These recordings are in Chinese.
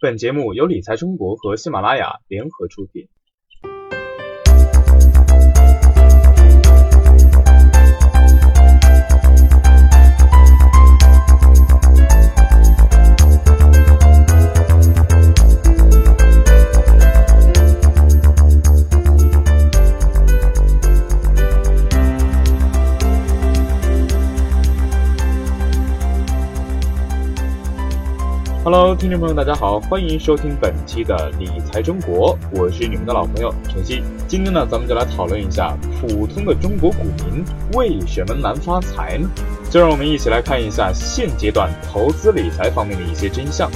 本节目由理财中国和喜马拉雅联合出品。Hello，听众朋友，大家好，欢迎收听本期的理财中国，我是你们的老朋友晨曦。今天呢，咱们就来讨论一下普通的中国股民为什么难发财呢？就让我们一起来看一下现阶段投资理财方面的一些真相。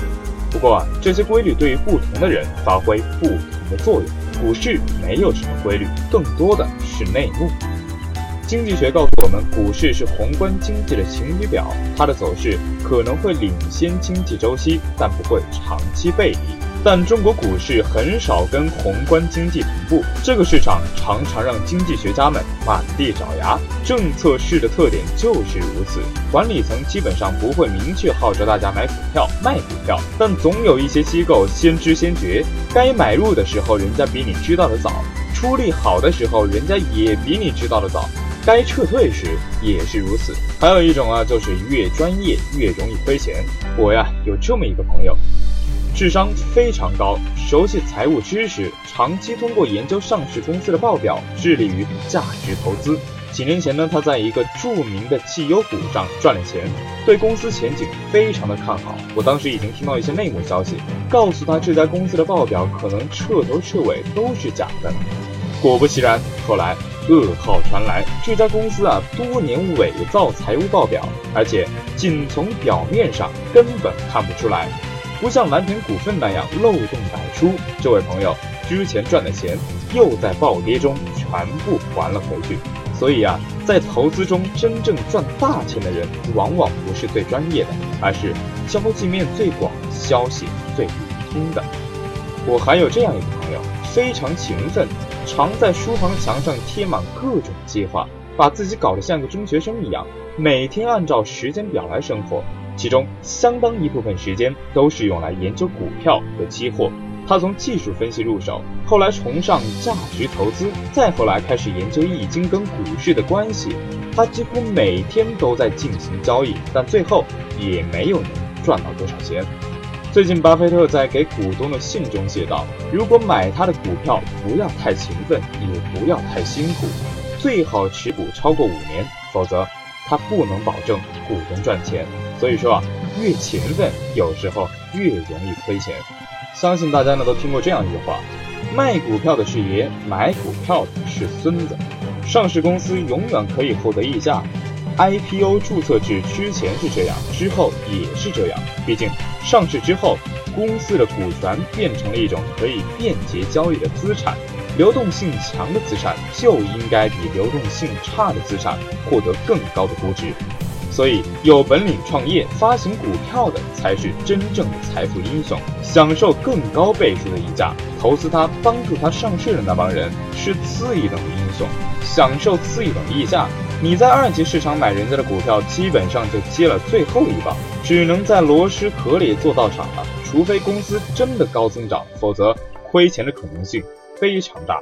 不过啊，这些规律对于不同的人发挥不同的作用。股市没有什么规律，更多的是内幕。经济学告诉我们，股市是宏观经济的晴雨表，它的走势可能会领先经济周期，但不会长期背离。但中国股市很少跟宏观经济同步，这个市场常常让经济学家们满地找牙。政策市的特点就是如此，管理层基本上不会明确号召大家买股票、卖股票，但总有一些机构先知先觉，该买入的时候人家比你知道的早，出力好的时候人家也比你知道的早。该撤退时也是如此。还有一种啊，就是越专业越容易亏钱。我呀有这么一个朋友，智商非常高，熟悉财务知识，长期通过研究上市公司的报表，致力于价值投资。几年前呢，他在一个著名的绩优股上赚了钱，对公司前景非常的看好。我当时已经听到一些内幕消息，告诉他这家公司的报表可能彻头彻尾都是假的。果不其然，后来。噩耗传来，这家公司啊，多年伪造财务报表，而且仅从表面上根本看不出来，不像蓝田股份那样漏洞百出。这位朋友之前赚的钱，又在暴跌中全部还了回去。所以啊，在投资中真正赚大钱的人，往往不是最专业的，而是交际面最广、消息最灵通的。我还有这样一个朋友，非常勤奋。常在书房墙上贴满各种计划，把自己搞得像个中学生一样，每天按照时间表来生活。其中相当一部分时间都是用来研究股票和期货。他从技术分析入手，后来崇尚价值投资，再后来开始研究易经跟股市的关系。他几乎每天都在进行交易，但最后也没有能赚到多少钱。最近，巴菲特在给股东的信中写道：“如果买他的股票，不要太勤奋，也不要太辛苦，最好持股超过五年，否则他不能保证股东赚钱。所以说啊，越勤奋，有时候越容易亏钱。相信大家呢都听过这样一句话：卖股票的是爷，买股票的是孙子。上市公司永远可以获得溢价。” IPO 注册制之前是这样，之后也是这样。毕竟上市之后，公司的股权变成了一种可以便捷交易的资产，流动性强的资产就应该比流动性差的资产获得更高的估值。所以，有本领创业发行股票的才是真正的财富英雄，享受更高倍数的溢价。投资他、帮助他上市的那帮人是次一等的英雄，享受次一等溢价。你在二级市场买人家的股票，基本上就接了最后一棒，只能在螺蛳壳里做道场了。除非公司真的高增长，否则亏钱的可能性非常大。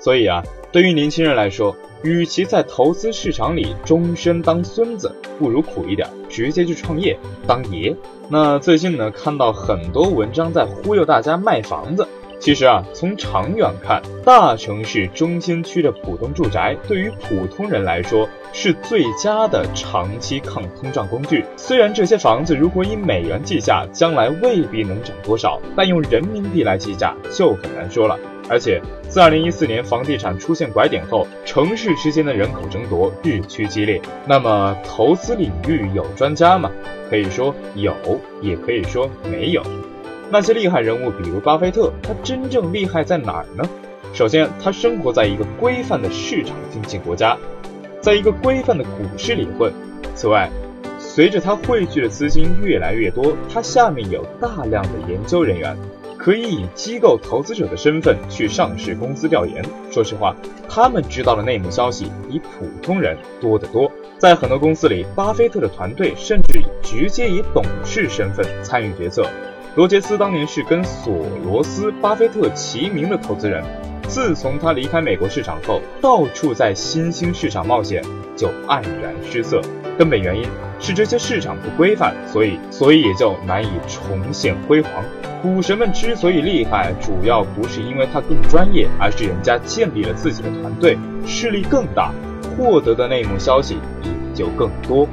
所以啊，对于年轻人来说，与其在投资市场里终身当孙子，不如苦一点，直接去创业当爷。那最近呢，看到很多文章在忽悠大家卖房子。其实啊，从长远看，大城市中心区的普通住宅对于普通人来说是最佳的长期抗通胀工具。虽然这些房子如果以美元计价，将来未必能涨多少，但用人民币来计价就很难说了。而且自2014年房地产出现拐点后，城市之间的人口争夺日趋激烈。那么投资领域有专家吗？可以说有，也可以说没有。那些厉害人物，比如巴菲特，他真正厉害在哪儿呢？首先，他生活在一个规范的市场经济国家，在一个规范的股市里混。此外，随着他汇聚的资金越来越多，他下面有大量的研究人员，可以以机构投资者的身份去上市公司调研。说实话，他们知道的内幕消息比普通人多得多。在很多公司里，巴菲特的团队甚至直接以董事身份参与决策。罗杰斯当年是跟索罗斯、巴菲特齐名的投资人。自从他离开美国市场后，到处在新兴市场冒险，就黯然失色。根本原因是这些市场不规范，所以 所以也就难以重现辉煌。股神们之所以厉害，主要不是因为他更专业，而是人家建立了自己的团队，势力更大，获得的内幕消息也就更多。